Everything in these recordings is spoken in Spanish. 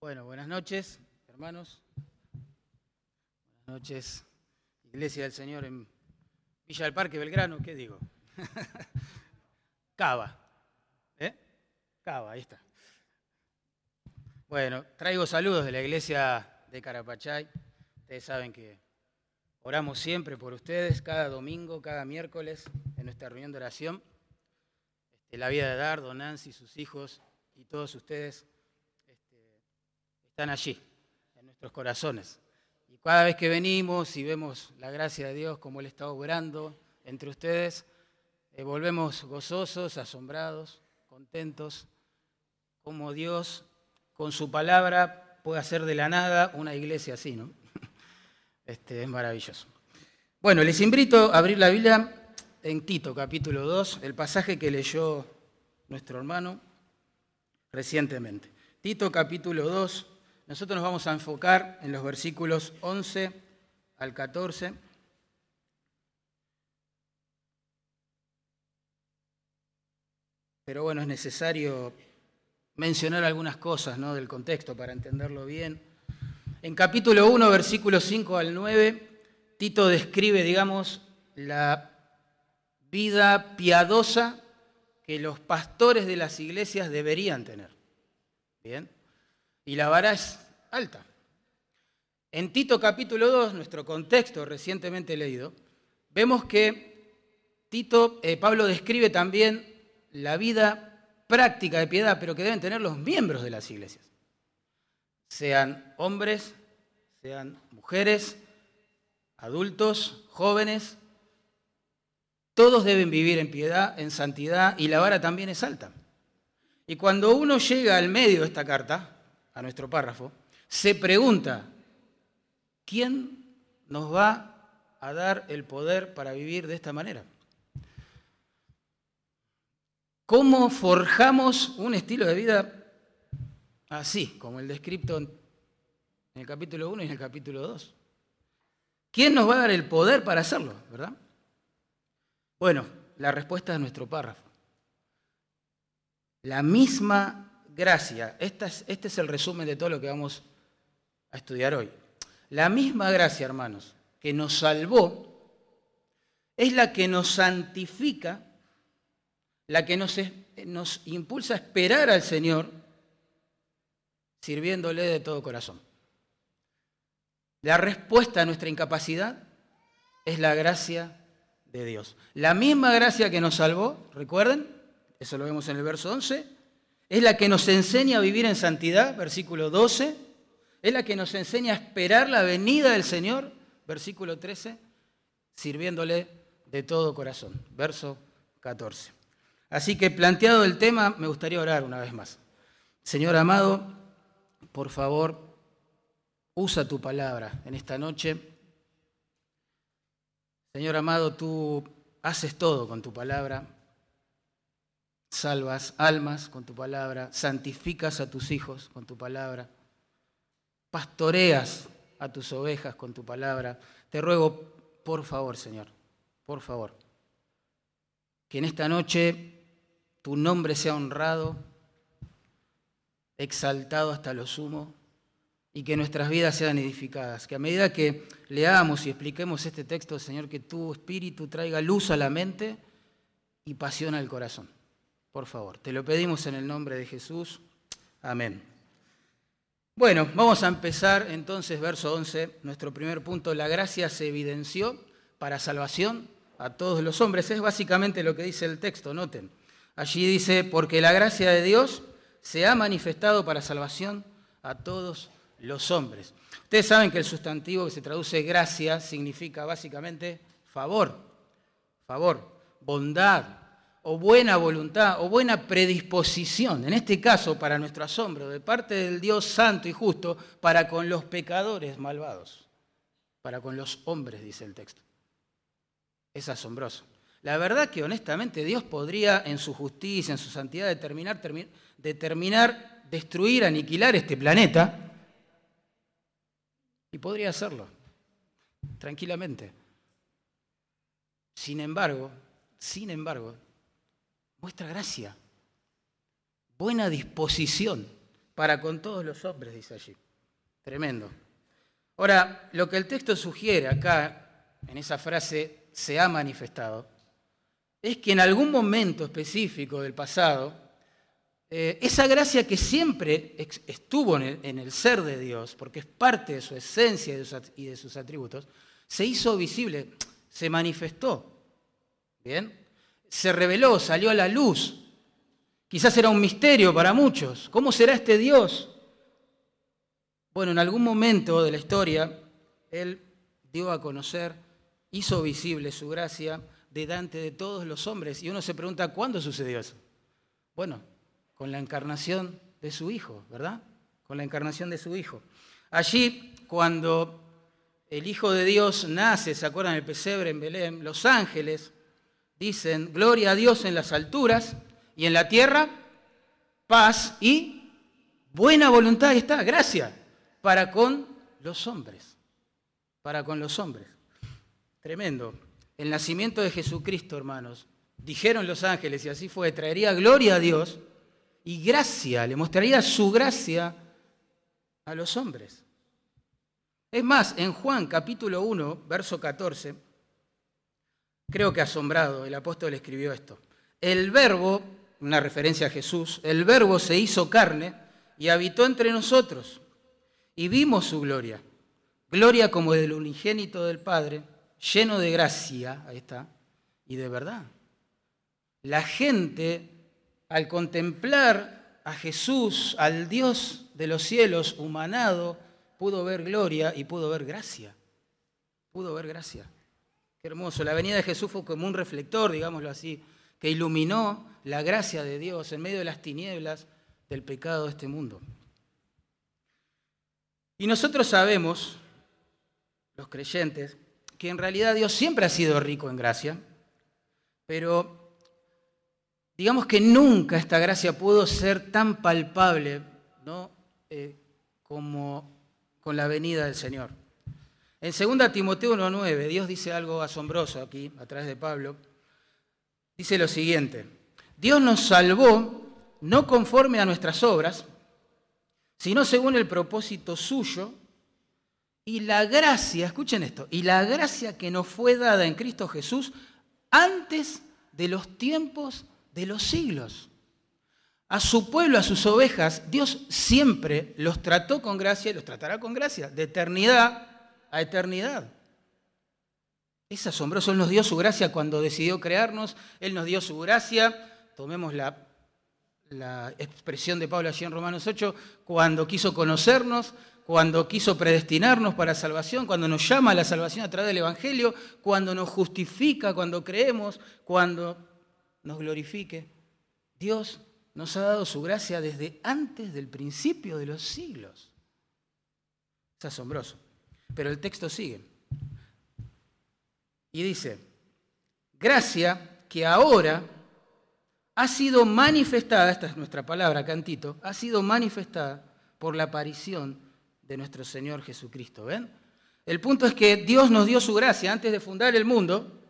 Bueno, buenas noches, hermanos. Buenas noches, Iglesia del Señor en Villa del Parque, Belgrano, ¿qué digo? Cava. ¿Eh? Cava, ahí está. Bueno, traigo saludos de la iglesia de Carapachay. Ustedes saben que oramos siempre por ustedes, cada domingo, cada miércoles, en nuestra reunión de oración. Este, la vida de Dardo, Nancy, sus hijos y todos ustedes están allí, en nuestros corazones. Y cada vez que venimos y vemos la gracia de Dios, como Él está obrando entre ustedes, eh, volvemos gozosos, asombrados, contentos, como Dios con su palabra puede hacer de la nada una iglesia así, ¿no? Este, es maravilloso. Bueno, les invito a abrir la Biblia en Tito, capítulo 2, el pasaje que leyó nuestro hermano recientemente. Tito, capítulo 2, nosotros nos vamos a enfocar en los versículos 11 al 14. Pero bueno, es necesario mencionar algunas cosas ¿no? del contexto para entenderlo bien. En capítulo 1, versículos 5 al 9, Tito describe, digamos, la vida piadosa que los pastores de las iglesias deberían tener. Bien. Y la vara es alta. En Tito capítulo 2, nuestro contexto recientemente leído, vemos que Tito, eh, Pablo describe también la vida práctica de piedad, pero que deben tener los miembros de las iglesias. Sean hombres, sean mujeres, adultos, jóvenes, todos deben vivir en piedad, en santidad, y la vara también es alta. Y cuando uno llega al medio de esta carta, a nuestro párrafo, se pregunta, ¿quién nos va a dar el poder para vivir de esta manera? ¿Cómo forjamos un estilo de vida así, como el descrito en el capítulo 1 y en el capítulo 2? ¿Quién nos va a dar el poder para hacerlo, verdad? Bueno, la respuesta es nuestro párrafo. La misma gracia, este es, el resumen de todo lo que vamos a estudiar hoy. La misma gracia, hermanos, que nos salvó, es la que nos santifica la que nos, nos impulsa a esperar al Señor sirviéndole de todo corazón. La respuesta a nuestra incapacidad es la gracia de Dios. La misma gracia que nos salvó, recuerden, eso lo vemos en el verso 11, es la que nos enseña a vivir en santidad, versículo 12, es la que nos enseña a esperar la venida del Señor, versículo 13, sirviéndole de todo corazón, verso 14. Así que planteado el tema, me gustaría orar una vez más. Señor amado, por favor, usa tu palabra en esta noche. Señor amado, tú haces todo con tu palabra. Salvas almas con tu palabra, santificas a tus hijos con tu palabra, pastoreas a tus ovejas con tu palabra. Te ruego, por favor, Señor, por favor, que en esta noche tu nombre sea honrado, exaltado hasta lo sumo, y que nuestras vidas sean edificadas. Que a medida que leamos y expliquemos este texto, Señor, que tu espíritu traiga luz a la mente y pasión al corazón. Por favor, te lo pedimos en el nombre de Jesús. Amén. Bueno, vamos a empezar entonces, verso 11, nuestro primer punto. La gracia se evidenció para salvación a todos los hombres. Es básicamente lo que dice el texto, noten. Allí dice, porque la gracia de Dios se ha manifestado para salvación a todos los hombres. Ustedes saben que el sustantivo que se traduce gracia significa básicamente favor, favor, bondad o buena voluntad o buena predisposición, en este caso para nuestro asombro, de parte del Dios santo y justo para con los pecadores malvados, para con los hombres, dice el texto. Es asombroso. La verdad que honestamente Dios podría en su justicia, en su santidad, determinar, determinar destruir, aniquilar este planeta y podría hacerlo tranquilamente. Sin embargo, sin embargo, muestra gracia, buena disposición para con todos los hombres, dice allí. Tremendo. Ahora, lo que el texto sugiere acá, en esa frase, se ha manifestado, es que en algún momento específico del pasado, eh, esa gracia que siempre estuvo en el, ser de Dios, porque es parte de su esencia y de sus atributos, se hizo visible, se manifestó. ¿Bien? Se reveló, salió a la luz. Quizás era un misterio para muchos. ¿Cómo será este Dios? Bueno, en algún momento de la historia, Él dio a conocer, hizo visible su gracia delante de todos los hombres. Y uno se pregunta, ¿cuándo sucedió eso? Bueno, con la encarnación de su Hijo, ¿verdad? Con la encarnación de su Hijo. Allí, cuando el Hijo de Dios nace, ¿se acuerdan del pesebre en Belén? Los ángeles dicen, gloria a Dios en las alturas y en la tierra, paz y buena voluntad. Está, gracia, para con los hombres, para con los hombres. Tremendo. El nacimiento de Jesucristo, hermanos, dijeron los ángeles, y así fue, traería gloria a Dios y gracia, le mostraría su gracia a los hombres. Es más, en Juan capítulo 1, verso 14, creo que asombrado, el apóstol escribió esto. El verbo, una referencia a Jesús, el verbo se hizo carne y habitó entre nosotros y vimos su gloria. Gloria como del unigénito del Padre, lleno de gracia, ahí está, y de verdad. La gente, al contemplar a Jesús, al Dios de los cielos humanado, pudo ver gloria y pudo ver gracia. Pudo ver gracia. Qué hermoso. La venida de Jesús fue como un reflector, digámoslo así, que iluminó la gracia de Dios en medio de las tinieblas del pecado de este mundo. Y nosotros sabemos, los creyentes, que en realidad Dios siempre ha sido rico en gracia, pero digamos que nunca esta gracia pudo ser tan palpable ¿no? Eh, como con la venida del Señor. En 2 Timoteo 1.9, Dios dice algo asombroso aquí, a través de Pablo. Dice lo siguiente, Dios nos salvó no conforme a nuestras obras, sino según el propósito suyo y la gracia, escuchen esto, y la gracia que nos fue dada en Cristo Jesús antes de los tiempos de los siglos. A su pueblo, a sus ovejas, Dios siempre los trató con gracia y los tratará con gracia, de eternidad a eternidad. Es asombroso, Él nos dio su gracia cuando decidió crearnos, Él nos dio su gracia, tomemos la, la expresión de Pablo allí en Romanos 8, cuando quiso conocernos, cuando quiso predestinarnos para salvación, cuando nos llama a la salvación a través del Evangelio, cuando nos justifica, cuando creemos, cuando nos glorifique. Dios nos ha dado su gracia desde antes del principio de los siglos. Es asombroso. Pero el texto sigue. Y dice, gracia que ahora ha sido manifestada, esta es nuestra palabra, cantito, ha sido manifestada por la aparición de nuestro Señor Jesucristo. ¿Ven? El punto es que Dios nos dio su gracia antes de fundar el mundo,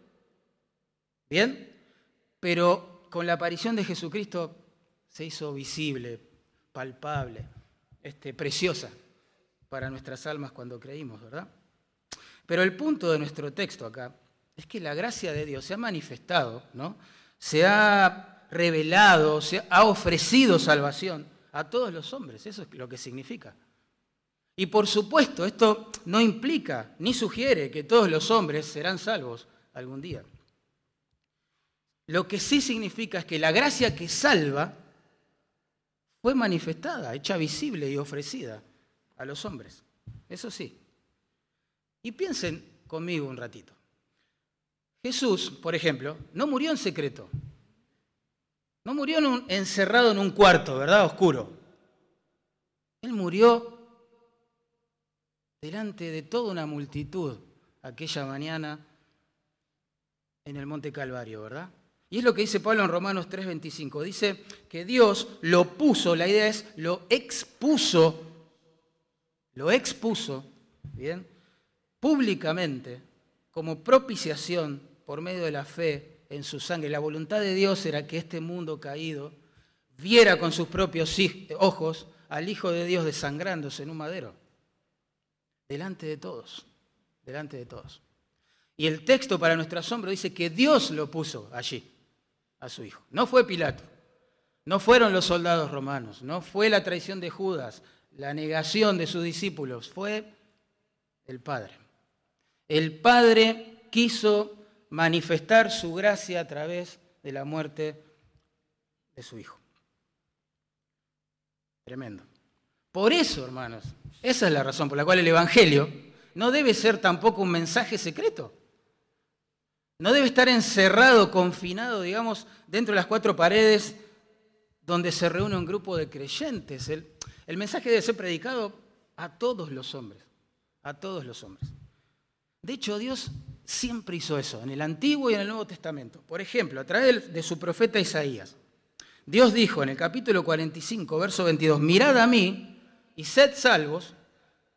¿bien? Pero con la aparición de Jesucristo se hizo visible, palpable, este, preciosa para nuestras almas cuando creímos, ¿verdad? Pero el punto de nuestro texto acá es que la gracia de Dios se ha manifestado, ¿no? Se ha revelado, se ha ofrecido salvación a todos los hombres, eso es lo que significa. Y por supuesto, esto no implica ni sugiere que todos los hombres serán salvos algún día. Lo que sí significa es que la gracia que salva fue manifestada, hecha visible y ofrecida a los hombres. Eso sí. Y piensen conmigo un ratito. Jesús, por ejemplo, no murió en secreto. No murió encerrado en un cuarto, ¿verdad? Oscuro. Él murió delante de toda una multitud aquella mañana en el Monte Calvario, ¿verdad? Y es lo que dice Pablo en Romanos 3:25. Dice que Dios lo puso, la idea es lo expuso, lo expuso, ¿bien? Públicamente, como propiciación por medio de la fe en su sangre. La voluntad de Dios era que este mundo caído viera con sus propios ojos al Hijo de Dios desangrándose en un madero. Delante de todos, delante de todos. Y el texto para nuestro asombro dice que Dios lo puso allí, a su Hijo. No fue Pilato, no fueron los soldados romanos, no fue la traición de Judas, la negación de sus discípulos, fue el Padre. El Padre quiso manifestar su gracia a través de la muerte de su Hijo. Tremendo. Por eso, hermanos, esa es la razón por la cual el Evangelio no debe ser tampoco un mensaje secreto. No debe estar encerrado, confinado, digamos, dentro de las cuatro paredes donde se reúne un grupo de creyentes. El, el mensaje debe ser predicado a todos los hombres, a todos los hombres. De hecho, Dios siempre hizo eso, en el Antiguo y en el Nuevo Testamento. Por ejemplo, a través de su profeta Isaías. Dios dijo en el capítulo 45, verso 22, mirad a mí y sed salvos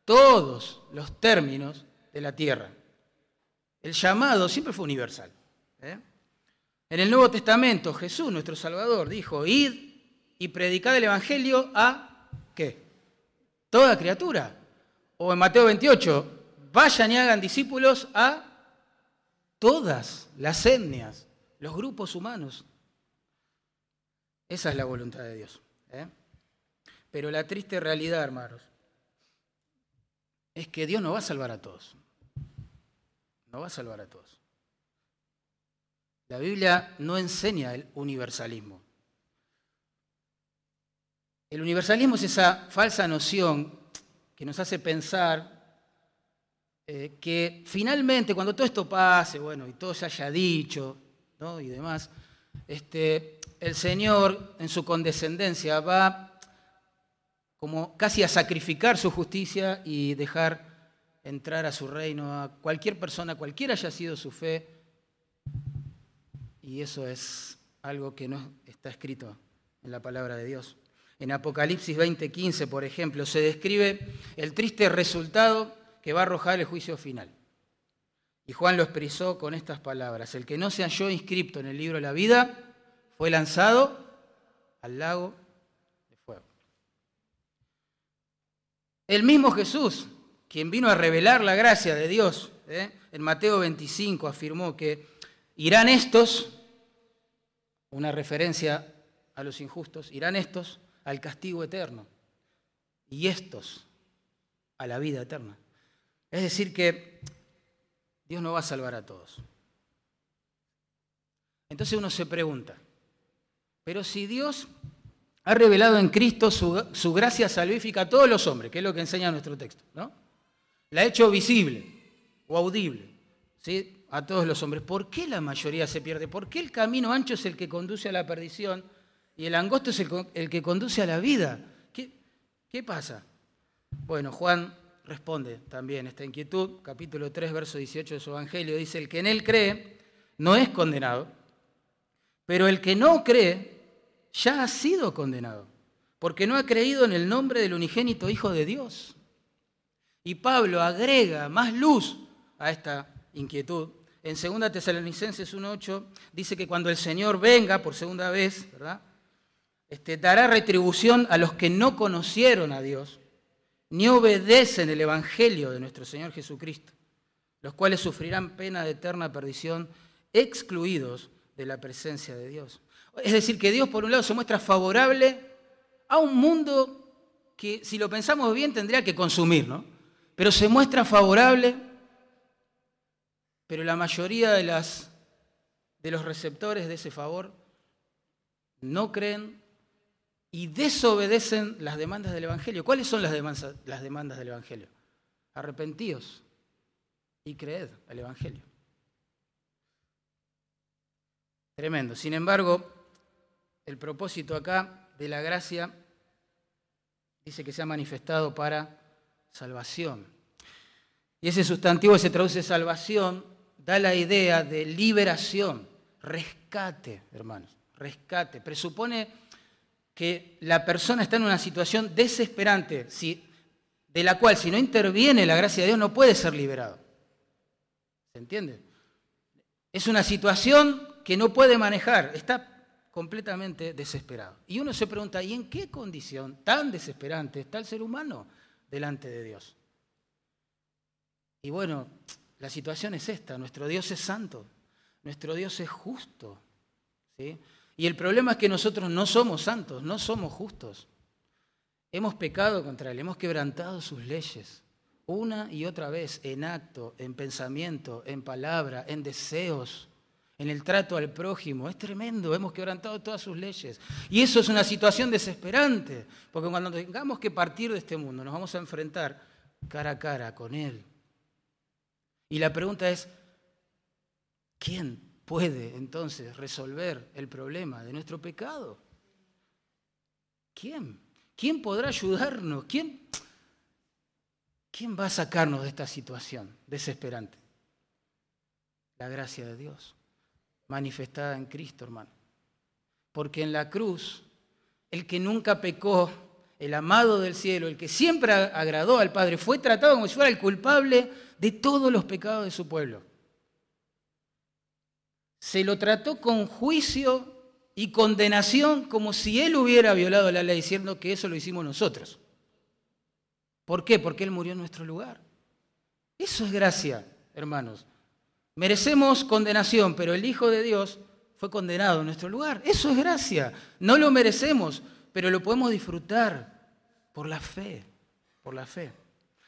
todos los términos de la tierra. El llamado siempre fue universal. ¿eh? En el Nuevo Testamento, Jesús, nuestro Salvador, dijo, id y predicad el Evangelio a ¿qué? Toda criatura. O en Mateo 28, vayan y hagan discípulos a todas las etnias, los grupos humanos. Esa es la voluntad de Dios. ¿eh? Pero la triste realidad, hermanos, es que Dios no va a salvar a todos. No va a salvar a todos. La Biblia no enseña el universalismo. El universalismo es esa falsa noción que nos hace pensar eh, que finalmente, cuando todo esto pase, bueno, y todo se haya dicho, y demás, este, el Señor en su condescendencia va como casi a sacrificar su justicia y dejar entrar a su reino a cualquier persona, cualquiera haya sido su fe, y eso es algo que no está escrito en la palabra de Dios. En Apocalipsis 20:15, por ejemplo, se describe el triste resultado que va a arrojar el juicio final. Y Juan lo expresó con estas palabras. El que no se halló inscripto en el libro de la vida fue lanzado al lago de fuego. El mismo Jesús, quien vino a revelar la gracia de Dios, ¿eh? en Mateo 25 afirmó que irán estos, una referencia a los injustos, irán estos al castigo eterno y estos a la vida eterna. Es decir, que Dios no va a salvar a todos. Entonces uno se pregunta, pero si Dios ha revelado en Cristo su, gracia salvífica a todos los hombres, que es lo que enseña nuestro texto, ¿no? La ha hecho visible o audible ¿sí? a todos los hombres. ¿Por qué la mayoría se pierde? ¿Por qué el camino ancho es el que conduce a la perdición y el angosto es el, que conduce a la vida? ¿Qué, ¿Qué pasa? Bueno, Juan responde también esta inquietud. Capítulo 3, verso 18 de su Evangelio dice, el que en él cree no es condenado, pero el que no cree ya ha sido condenado, porque no ha creído en el nombre del unigénito Hijo de Dios. Y Pablo agrega más luz a esta inquietud. En 2 Tesalonicenses 1.8 dice que cuando el Señor venga por segunda vez, ¿verdad? Este, dará retribución a los que no conocieron a Dios ni obedecen el Evangelio de nuestro Señor Jesucristo, los cuales sufrirán pena de eterna perdición, excluidos de la presencia de Dios. Es decir, que Dios por un lado se muestra favorable a un mundo que si lo pensamos bien tendría que consumir, ¿no? Pero se muestra favorable, pero la mayoría de, los receptores de ese favor no creen y desobedecen las demandas del Evangelio. ¿Cuáles son las demandas, del Evangelio? Arrepentíos y creed al Evangelio. Tremendo. Sin embargo, el propósito acá de la gracia dice que se ha manifestado para salvación. Y ese sustantivo se traduce salvación, da la idea de liberación, rescate, hermanos, rescate. Presupone que la persona está en una situación desesperante, de la cual si no interviene la gracia de Dios no puede ser liberado. ¿Se entiende? Es una situación que no puede manejar, está completamente desesperado. Y uno se pregunta, ¿y en qué condición tan desesperante está el ser humano delante de Dios? Y bueno, la situación es esta, nuestro Dios es santo, nuestro Dios es justo. ¿sí? Y el problema es que nosotros no somos santos, no somos justos. Hemos pecado contra Él, hemos quebrantado sus leyes una y otra vez en acto, en pensamiento, en palabra, en deseos en el trato al prójimo. Es tremendo, hemos quebrantado todas sus leyes. Y eso es una situación desesperante, porque cuando tengamos que partir de este mundo nos vamos a enfrentar cara a cara con Él. Y la pregunta es, ¿quién puede entonces resolver el problema de nuestro pecado? ¿Quién? ¿Quién podrá ayudarnos? ¿Quién, ¿Quién va a sacarnos de esta situación desesperante? La gracia de Dios manifestada en Cristo, hermano. Porque en la cruz, el que nunca pecó, el amado del cielo, el que siempre agradó al Padre, fue tratado como si fuera el culpable de todos los pecados de su pueblo. Se lo trató con juicio y condenación como si él hubiera violado la ley, diciendo que eso lo hicimos nosotros. ¿Por qué? Porque él murió en nuestro lugar. Eso es gracia, hermanos. Merecemos condenación, pero el Hijo de Dios fue condenado en nuestro lugar. Eso es gracia. No lo merecemos, pero lo podemos disfrutar por la fe, por la fe.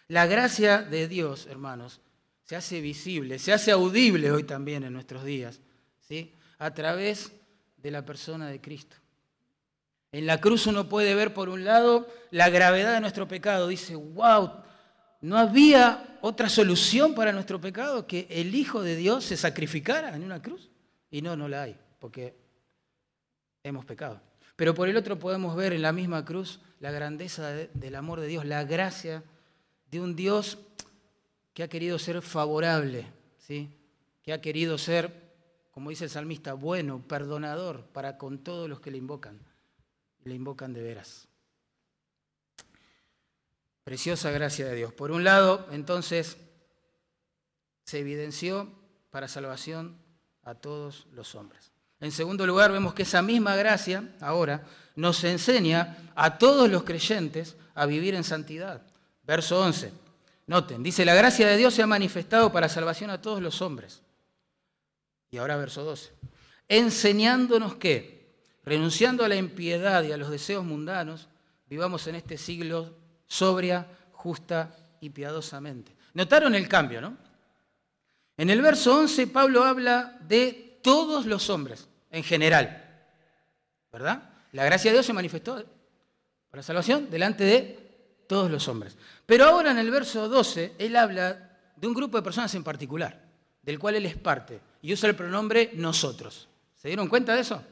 La gracia de Dios, hermanos, se hace visible, se hace audible hoy también en nuestros días, ¿sí? A través de la persona de Cristo. En la cruz uno puede ver, por un lado, la gravedad de nuestro pecado. Dice, wow, no había otra solución para nuestro pecado que el Hijo de Dios se sacrificara en una cruz. Y no, no la hay, porque hemos pecado. Pero por el otro podemos ver en la misma cruz la grandeza del amor de Dios, la gracia de un Dios que ha querido ser favorable, ¿sí? que ha querido ser, como dice el salmista, bueno, perdonador para con todos los que le invocan. Le invocan de veras. Preciosa gracia de Dios. Por un lado, entonces, se evidenció para salvación a todos los hombres. En segundo lugar, vemos que esa misma gracia ahora nos enseña a todos los creyentes a vivir en santidad. Verso 11. Noten, dice, la gracia de Dios se ha manifestado para salvación a todos los hombres. Y ahora verso 12. Enseñándonos que, renunciando a la impiedad y a los deseos mundanos, vivamos en este siglo sobria, justa y piadosamente. Notaron el cambio, ¿no? En el verso 11 Pablo habla de todos los hombres, en general, ¿verdad? La gracia de Dios se manifestó para salvación delante de todos los hombres. Pero ahora en el verso 12 él habla de un grupo de personas en particular, del cual él es parte, y usa el pronombre nosotros. ¿Se dieron cuenta de eso?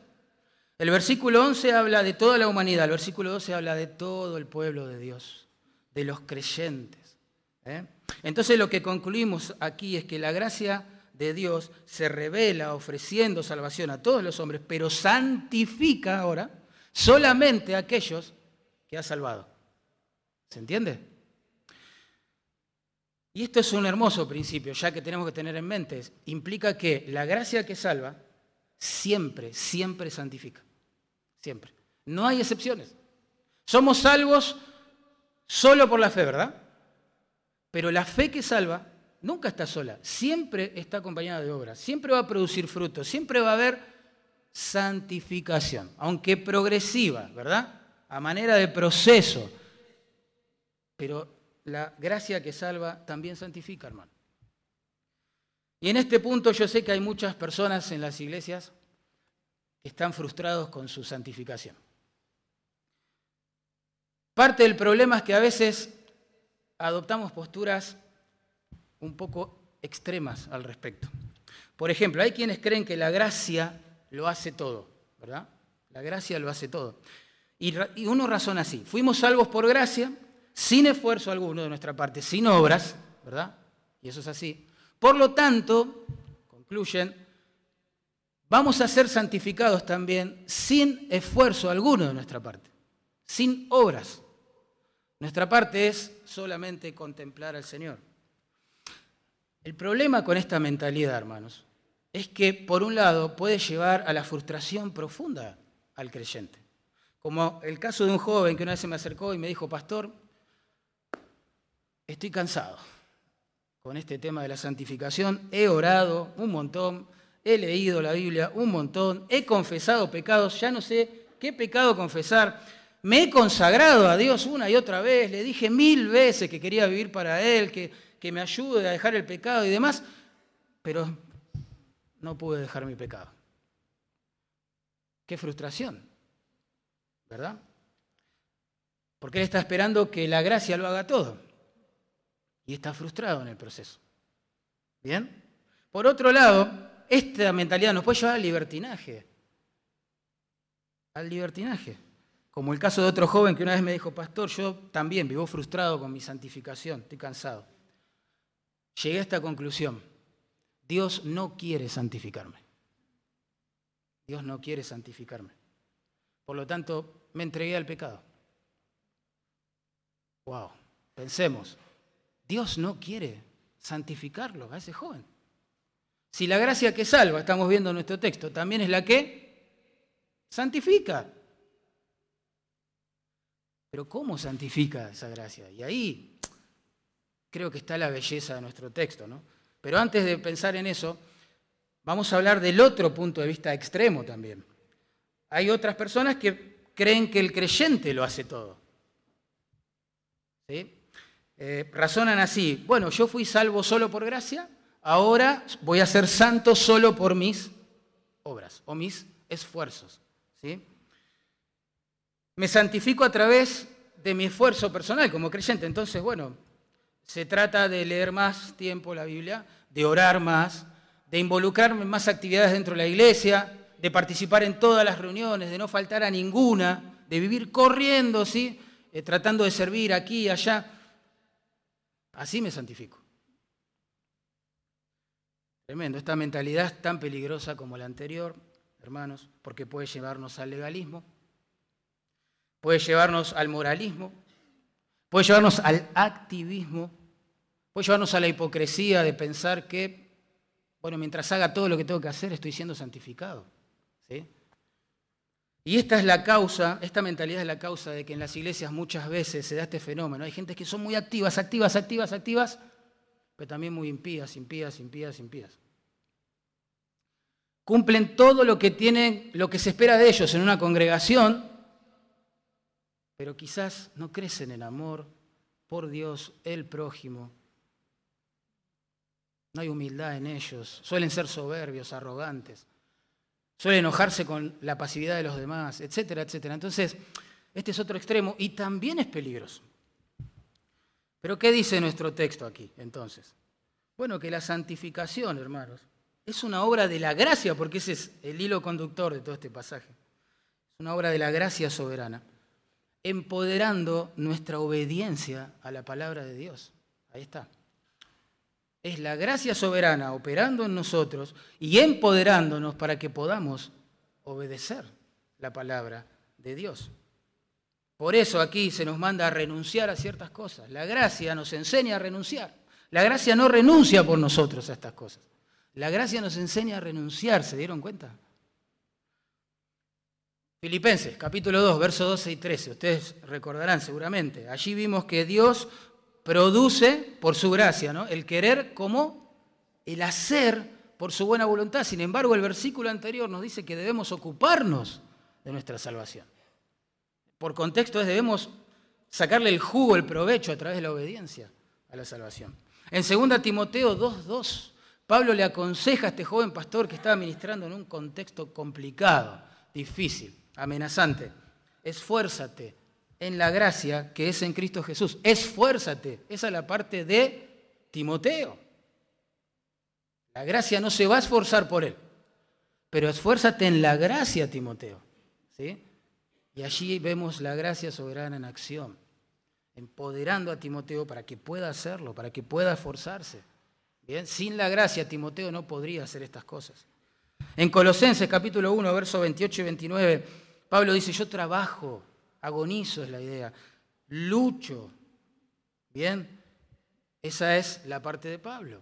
El versículo 11 habla de toda la humanidad, el versículo 12 habla de todo el pueblo de Dios de los creyentes. ¿eh? Entonces lo que concluimos aquí es que la gracia de Dios se revela ofreciendo salvación a todos los hombres, pero santifica ahora solamente a aquellos que ha salvado. ¿Se entiende? Y esto es un hermoso principio, ya que tenemos que tener en mente. Implica que la gracia que salva siempre, siempre santifica. Siempre. No hay excepciones. Somos salvos solo por la fe, ¿verdad? Pero la fe que salva nunca está sola, siempre está acompañada de obras, siempre va a producir frutos, siempre va a haber santificación, aunque progresiva, ¿verdad? A manera de proceso. Pero la gracia que salva también santifica, hermano. Y en este punto yo sé que hay muchas personas en las iglesias que están frustrados con su santificación. Parte del problema es que a veces adoptamos posturas un poco extremas al respecto. Por ejemplo, hay quienes creen que la gracia lo hace todo, ¿verdad? La gracia lo hace todo. Y, uno razona así. Fuimos salvos por gracia, sin esfuerzo alguno de nuestra parte, sin obras, ¿verdad? Y eso es así. Por lo tanto, concluyen, vamos a ser santificados también sin esfuerzo alguno de nuestra parte, sin obras. Nuestra parte es solamente contemplar al Señor. El problema con esta mentalidad, hermanos, es que por un lado puede llevar a la frustración profunda al creyente. Como el caso de un joven que una vez se me acercó y me dijo, pastor, estoy cansado con este tema de la santificación, he orado un montón, he leído la Biblia un montón, he confesado pecados, ya no sé qué pecado confesar, me he consagrado a Dios una y otra vez, le dije mil veces que quería vivir para Él, que, que me ayude a dejar el pecado y demás, pero no pude dejar mi pecado. Qué frustración. ¿verdad? Porque él está esperando que la gracia lo haga todo. Y está frustrado en el proceso. ¿Bien? Por otro lado, esta mentalidad nos puede llevar al libertinaje. Al libertinaje. Como el caso de otro joven que una vez me dijo, pastor, yo también vivo frustrado con mi santificación, estoy cansado. Llegué a esta conclusión. Dios no quiere santificarme. Dios no quiere santificarme. Por lo tanto, me entregué al pecado. Wow, pensemos, Dios no quiere santificarlo a ese joven. Si la gracia que salva, estamos viendo en nuestro texto, también es la que santifica. Pero ¿cómo santifica esa gracia? Y ahí creo que está la belleza de nuestro texto, ¿no? Pero antes de pensar en eso, vamos a hablar del otro punto de vista extremo también. Hay otras personas que creen que el creyente lo hace todo. ¿Sí? Eh, razonan así, bueno, yo fui salvo solo por gracia, ahora voy a ser santo solo por mis obras o mis esfuerzos. ¿sí? Me santifico a través de mi esfuerzo personal como creyente. Entonces, bueno, se trata de leer más tiempo la Biblia, de orar más, de involucrarme en más actividades dentro de la iglesia, de participar en todas las reuniones, de no faltar a ninguna, de vivir corriendo, ¿sí? Eh, tratando de servir aquí y allá. Así me santifico. Tremendo, esta mentalidad es tan peligrosa como la anterior, hermanos, porque puede llevarnos al legalismo, puede llevarnos al moralismo, puede llevarnos al activismo, puede llevarnos a la hipocresía de pensar que, bueno, mientras haga todo lo que tengo que hacer, estoy siendo santificado. Y esta es la causa, esta mentalidad es la causa de que en las iglesias muchas veces se da este fenómeno. Hay gente que son muy activas, activas, activas, activas, pero también muy impías, impías, impías, impías. Cumplen todo lo que tienen, lo que se espera de ellos en una congregación, pero quizás no crecen en amor por Dios, el prójimo. No hay humildad en ellos, suelen ser soberbios, arrogantes suele enojarse con la pasividad de los demás, etcétera, etcétera. Entonces, este es otro extremo y también es peligroso. Pero ¿qué dice nuestro texto aquí entonces? Bueno, que la santificación, hermanos, es una obra de la gracia, porque ese es el hilo conductor de todo este pasaje. Es una obra de la gracia soberana, empoderando nuestra obediencia a la palabra de Dios. Ahí está es la gracia soberana operando en nosotros y empoderándonos para que podamos obedecer la palabra de Dios. Por eso aquí se nos manda a renunciar a ciertas cosas. La gracia nos enseña a renunciar. La gracia no renuncia por nosotros a estas cosas. La gracia nos enseña a renunciar, ¿se dieron cuenta? Filipenses, capítulo 2, versos 12 y 13. Ustedes recordarán seguramente. Allí vimos que Dios produce por su gracia, ¿no? El querer como el hacer por su buena voluntad. Sin embargo, el versículo anterior nos dice que debemos ocuparnos de nuestra salvación. Por contexto es debemos sacarle el jugo, el provecho a través de la obediencia a la salvación. En 2 Timoteo 2.2, Pablo le aconseja a este joven pastor que estaba ministrando en un contexto complicado, difícil, amenazante. Esfuérzate en la gracia que es en Cristo Jesús. Esfuérzate. Esa es la parte de Timoteo. La gracia no se va a esforzar por él, pero esfuérzate en la gracia, Timoteo. ¿sí? Y allí vemos la gracia soberana en acción, empoderando a Timoteo para que pueda hacerlo, para que pueda esforzarse. Bien, sin la gracia Timoteo no podría hacer estas cosas. En Colosenses capítulo 1, versos 28 y 29, Pablo dice, yo trabajo agonizo es la idea, lucho. Bien, esa es la parte de Pablo.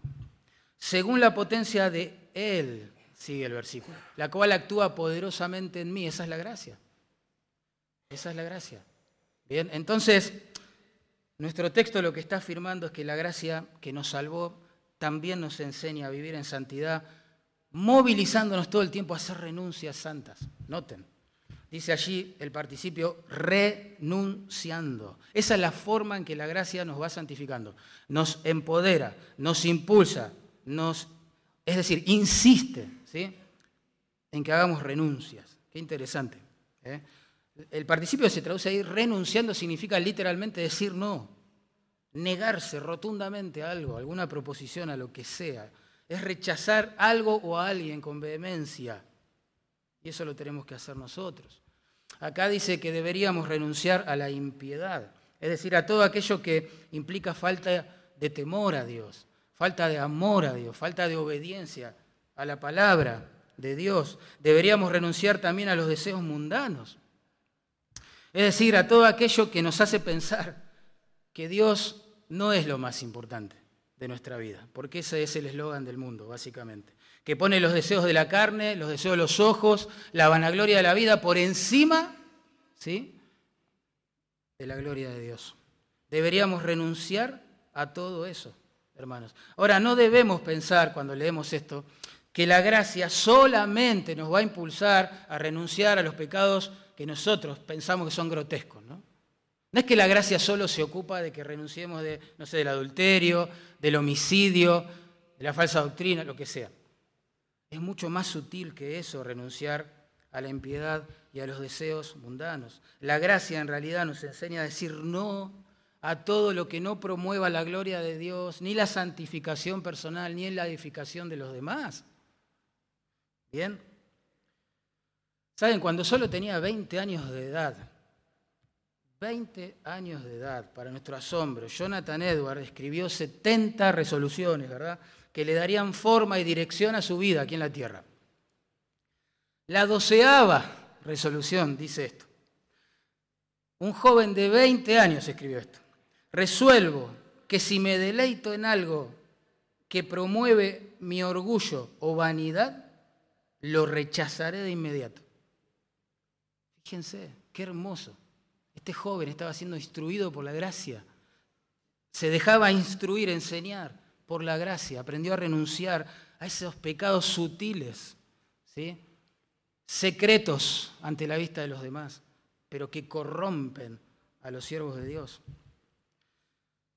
Según la potencia de Él, sigue el versículo, la cual actúa poderosamente en mí. Esa es la gracia. Esa es la gracia. Bien, entonces, nuestro texto lo que está afirmando es que la gracia que nos salvó también nos enseña a vivir en santidad, movilizándonos todo el tiempo a hacer renuncias santas. Noten, dice allí el participio renunciando. Esa es la forma en que la gracia nos va santificando. Nos empodera, nos impulsa, nos, es decir, insiste ¿sí? en que hagamos renuncias. Qué interesante. ¿eh? El participio se traduce ahí, renunciando significa literalmente decir no, negarse rotundamente a algo, alguna proposición, a lo que sea. Es rechazar algo o a alguien con vehemencia. Y eso lo tenemos que hacer nosotros. Acá dice que deberíamos renunciar a la impiedad, es decir, a todo aquello que implica falta de temor a Dios, falta de amor a Dios, falta de obediencia a la palabra de Dios. Deberíamos renunciar también a los deseos mundanos. Es decir, a todo aquello que nos hace pensar que Dios no es lo más importante de nuestra vida, porque ese es el eslogan del mundo, básicamente, que pone los deseos de la carne, los deseos de los ojos, la vanagloria de la vida por encima, ¿sí? de la gloria de Dios. Deberíamos renunciar a todo eso, hermanos. Ahora, no debemos pensar cuando leemos esto que la gracia solamente nos va a impulsar a renunciar a los pecados que nosotros pensamos que son grotescos, ¿no? No es que la gracia solo se ocupa de que renunciemos de, no sé, del adulterio, del homicidio, de la falsa doctrina, lo que sea. Es mucho más sutil que eso, renunciar a la impiedad y a los deseos mundanos. La gracia en realidad nos enseña a decir no a todo lo que no promueva la gloria de Dios, ni la santificación personal, ni la edificación de los demás. ¿Bien? ¿Saben? Cuando solo tenía 20 años de edad, 20 años de edad, para nuestro asombro, Jonathan Edward escribió 70 resoluciones, ¿verdad? Que le darían forma y dirección a su vida aquí en la tierra. La doceava resolución dice esto. Un joven de 20 años escribió esto. Resuelvo que si me deleito en algo que promueve mi orgullo o vanidad, lo rechazaré de inmediato. Fíjense, qué hermoso. Este joven estaba siendo instruido por la gracia. Se dejaba instruir, enseñar por la gracia. Aprendió a renunciar a esos pecados sutiles, ¿sí? secretos ante la vista de los demás, pero que corrompen a los siervos de Dios.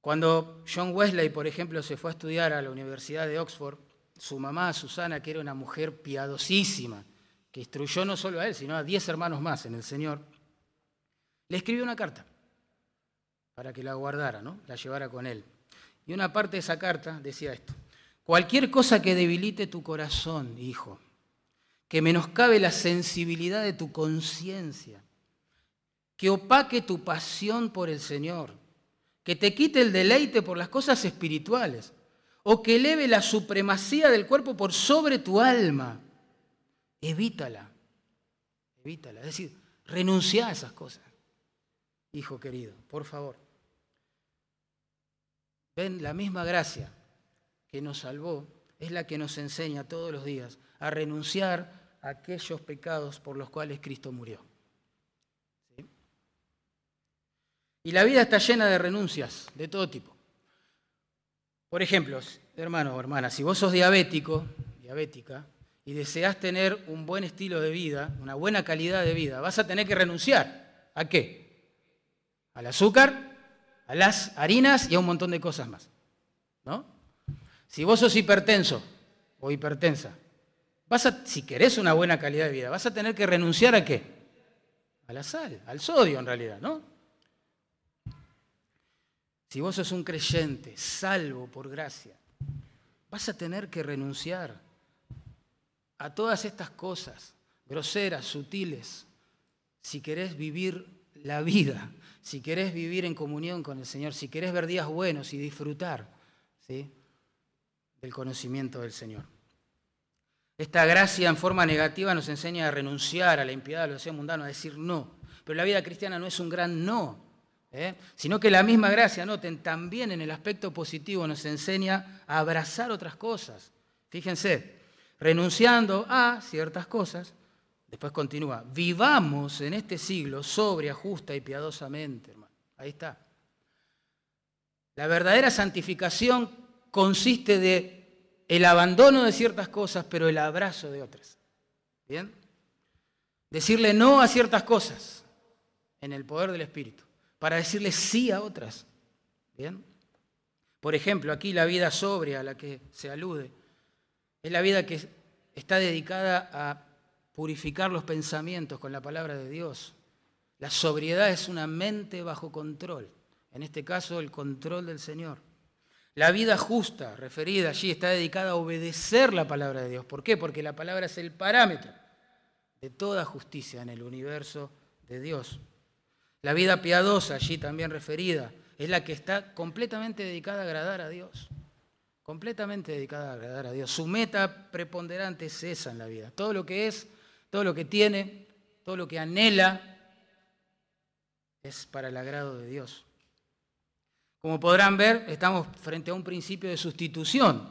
Cuando John Wesley, por ejemplo, se fue a estudiar a la Universidad de Oxford, su mamá, Susana, que era una mujer piadosísima, que instruyó no solo a él, sino a diez hermanos más en el Señor, le escribió una carta para que la guardara, ¿no? la llevara con él. Y una parte de esa carta decía esto, cualquier cosa que debilite tu corazón, hijo, que menoscabe la sensibilidad de tu conciencia, que opaque tu pasión por el Señor, que te quite el deleite por las cosas espirituales, o que eleve la supremacía del cuerpo por sobre tu alma, evítala, evítala. Es decir, renuncia a esas cosas, hijo querido, por favor. Ven, la misma gracia que nos salvó es la que nos enseña todos los días a renunciar a aquellos pecados por los cuales Cristo murió. Y la vida está llena de renuncias de todo tipo. Por ejemplo, hermano o hermana, si vos sos diabético, diabética, y deseas tener un buen estilo de vida, una buena calidad de vida, vas a tener que renunciar. ¿A qué? Al azúcar, las harinas y a un montón de cosas más. ¿No? Si vos sos hipertenso o hipertensa, vas a, si querés una buena calidad de vida, vas a tener que renunciar a qué? A la sal, al sodio en realidad, ¿no? Si vos sos un creyente, salvo por gracia, vas a tener que renunciar a todas estas cosas groseras, sutiles, si querés vivir la vida, si querés vivir en comunión con el Señor, si querés ver días buenos y disfrutar ¿sí? del conocimiento del Señor. Esta gracia en forma negativa nos enseña a renunciar a la impiedad, a los deseos mundanos, a decir no. Pero la vida cristiana no es un gran no, ¿eh? sino que la misma gracia, noten, también en el aspecto positivo nos enseña a abrazar otras cosas. Fíjense, renunciando a ciertas cosas, después continúa, vivamos en este siglo sobria, justa y piadosamente, hermano. Ahí está. La verdadera santificación consiste de el abandono de ciertas cosas, pero el abrazo de otras. ¿Bien? Decirle no a ciertas cosas en el poder del Espíritu, para decirle sí a otras. ¿Bien? Por ejemplo, aquí la vida sobria a la que se alude es la vida que está dedicada a purificar los pensamientos con la palabra de Dios. La sobriedad es una mente bajo control, en este caso el control del Señor. La vida justa, referida allí, está dedicada a obedecer la palabra de Dios. ¿Por qué? Porque la palabra es el parámetro de toda justicia en el universo de Dios. La vida piadosa, allí también referida, es la que está completamente dedicada a agradar a Dios completamente dedicada a agradar a Dios. Su meta preponderante es esa en la vida. Todo lo que es, todo lo que tiene, todo lo que anhela es para el agrado de Dios. Como podrán ver, estamos frente a un principio de sustitución.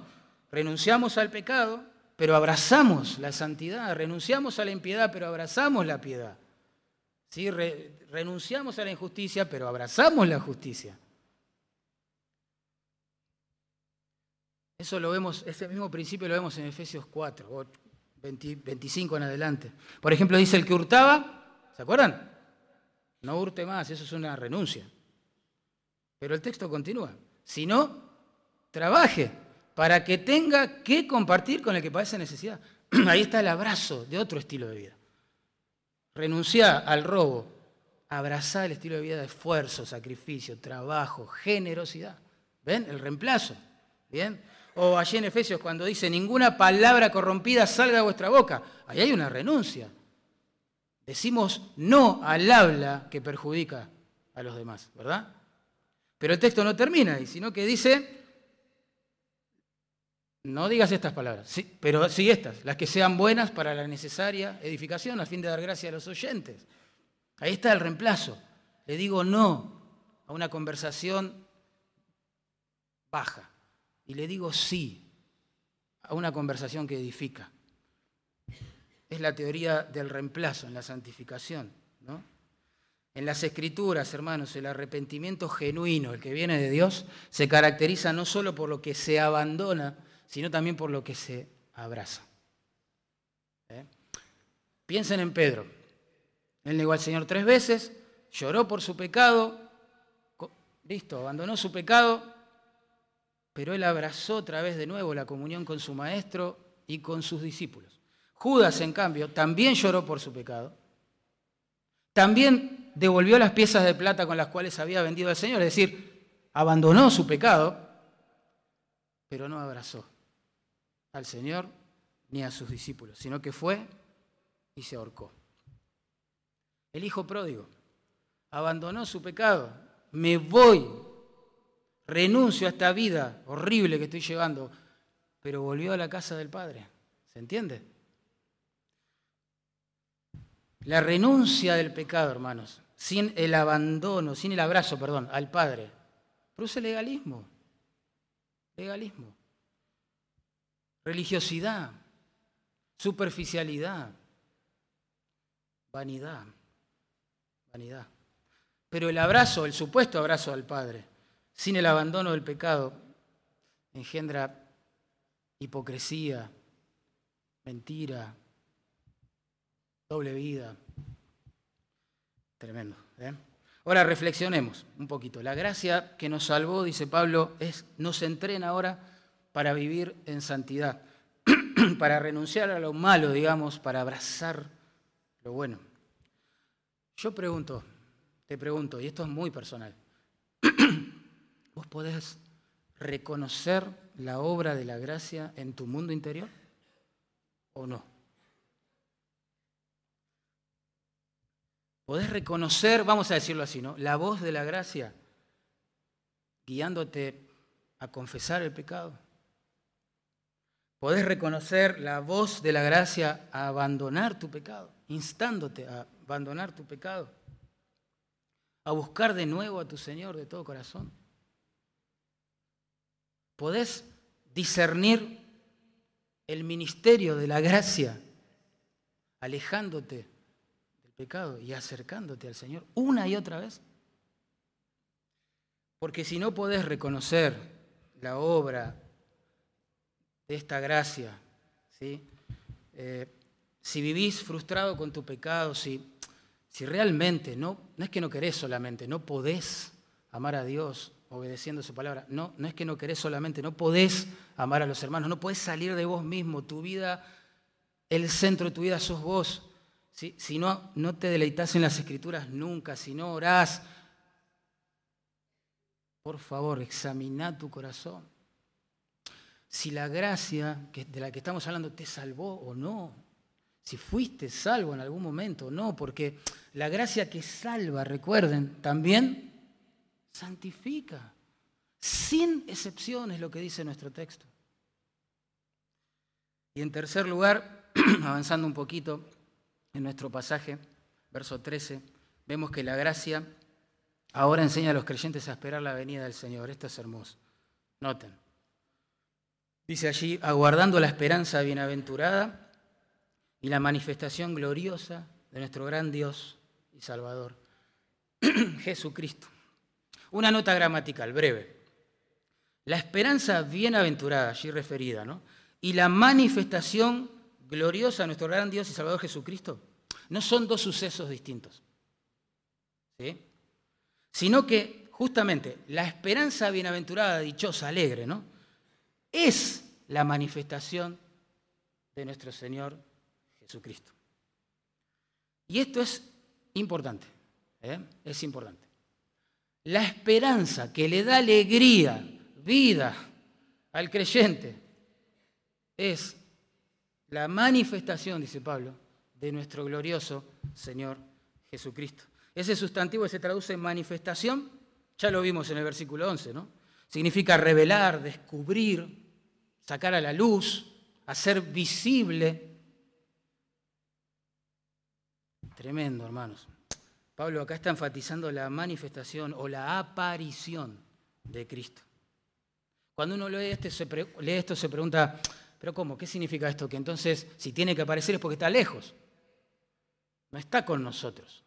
Renunciamos al pecado, pero abrazamos la santidad. Renunciamos a la impiedad, pero abrazamos la piedad. ¿Sí? renunciamos a la injusticia, pero abrazamos la justicia. Eso lo vemos, ese mismo principio lo vemos en Efesios 4, 25 en adelante. Por ejemplo, dice el que hurtaba, ¿se acuerdan? No hurte más, eso es una renuncia. Pero el texto continúa. Si no, trabaje para que tenga que compartir con el que padece necesidad. Ahí está el abrazo de otro estilo de vida. Renuncia al robo, abrazar el estilo de vida de esfuerzo, sacrificio, trabajo, generosidad. ¿Ven? El reemplazo. ¿Bien? O allí en Efesios cuando dice, ninguna palabra corrompida salga de vuestra boca. Ahí hay una renuncia. Decimos no al habla que perjudica a los demás, ¿verdad? Pero el texto no termina ahí, sino que dice, no digas estas palabras, sí, pero sí estas, las que sean buenas para la necesaria edificación a fin de dar gracia a los oyentes. Ahí está el reemplazo. Le digo no a una conversación baja y le digo sí a una conversación que edifica. Es la teoría del reemplazo en la santificación. ¿no? En las escrituras, hermanos, el arrepentimiento genuino, el que viene de Dios, se caracteriza no solo por lo que se abandona, sino también por lo que se abraza. ¿Eh? Piensen en Pedro. Él negó al Señor tres veces, lloró por su pecado, listo, abandonó su pecado pero él abrazó otra vez de nuevo la comunión con su maestro y con sus discípulos. Judas, en cambio, también lloró por su pecado. También devolvió las piezas de plata con las cuales había vendido al Señor, es decir, abandonó su pecado, pero no abrazó al Señor ni a sus discípulos, sino que fue y se ahorcó. El hijo pródigo abandonó su pecado, me voy renuncio a esta vida horrible que estoy llevando, pero volvió a la casa del Padre. ¿Se entiende? La renuncia del pecado, hermanos, sin el abandono, sin el abrazo, perdón, al Padre, produce legalismo. Legalismo. Religiosidad. Superficialidad. Vanidad. Vanidad. Pero el abrazo, el supuesto abrazo al Padre, sin el abandono del pecado, engendra hipocresía, mentira, doble vida. Tremendo. ¿eh? Ahora reflexionemos un poquito. La gracia que nos salvó, dice Pablo, es, nos entrena ahora para vivir en santidad, para renunciar a lo malo, digamos, para abrazar lo bueno. Yo pregunto, te pregunto, y esto es muy personal, ¿Vos podés reconocer la obra de la gracia en tu mundo interior o no? ¿Podés reconocer, vamos a decirlo así, ¿no? La voz de la gracia guiándote a confesar el pecado. Podés reconocer la voz de la gracia a abandonar tu pecado, instándote a abandonar tu pecado, a buscar de nuevo a tu Señor de todo corazón. ¿Podés discernir el ministerio de la gracia, alejándote del pecado y acercándote al Señor una y otra vez. Porque si no podés reconocer la obra de esta gracia. Eh, si vivís frustrado con tu pecado, si, si realmente no, no es que no querés solamente, no podés amar a Dios obedeciendo su palabra, no, no es que no querés solamente, no podés amar a los hermanos, no podés salir de vos mismo, tu vida, el centro de tu vida sos vos. Si no, no te deleitas en las escrituras nunca, si no orás, por favor, examina tu corazón. Si la gracia de la que estamos hablando te salvó o no si fuiste salvo en algún momento o no, porque la gracia que salva, recuerden, también santifica, sin excepciones lo que dice nuestro texto. Y en tercer lugar, avanzando un poquito en nuestro pasaje, verso 13, vemos que la gracia ahora enseña a los creyentes a esperar la venida del Señor. Esto es hermoso. Noten. Dice allí, aguardando la esperanza bienaventurada y la manifestación gloriosa de nuestro gran Dios y Salvador, Jesucristo. Una nota gramatical breve. La esperanza bienaventurada, allí referida, ¿no? Y la manifestación gloriosa de nuestro gran Dios y Salvador Jesucristo no son dos sucesos distintos. ¿sí? Sino que justamente la esperanza bienaventurada, dichosa, alegre, ¿no? Es la manifestación de nuestro Señor Jesucristo. Y esto es importante, ¿eh? es importante. La esperanza que le da alegría, vida al creyente, es la manifestación, dice Pablo, de nuestro glorioso Señor Jesucristo. Ese sustantivo se traduce en manifestación, ya lo vimos en el versículo 11, ¿no? Significa revelar, descubrir, sacar a la luz, hacer visible Tremendo, hermanos. Pablo acá está enfatizando la manifestación o la aparición de Cristo. Cuando uno lee, esto se pregunta, pero ¿cómo? ¿Qué significa esto? Que entonces si tiene que aparecer es porque está lejos. No está con nosotros.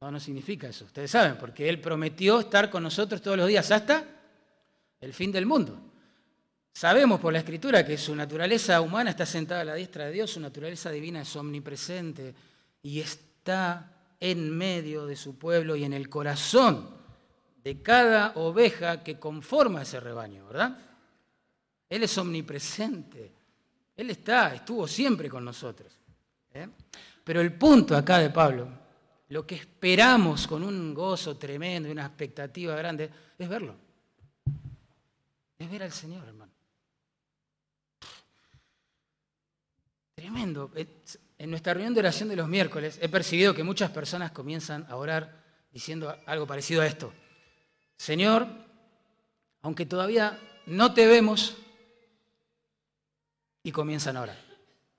No, no significa eso. Ustedes saben, porque Él prometió estar con nosotros todos los días hasta el fin del mundo. Sabemos por la Escritura que su naturaleza humana está sentada a la diestra de Dios, su naturaleza divina es omnipresente y está en medio de su pueblo y en el corazón de cada oveja que conforma ese rebaño, ¿verdad? Él es omnipresente, Él está, estuvo siempre con nosotros. ¿eh? Pero el punto acá de Pablo, lo que esperamos con un gozo tremendo y una expectativa grande, es verlo. Es ver al Señor, hermano. Tremendo. En nuestra reunión de oración de los miércoles he percibido que muchas personas comienzan a orar diciendo algo parecido a esto. Señor, aunque todavía no te vemos, y comienzan a orar.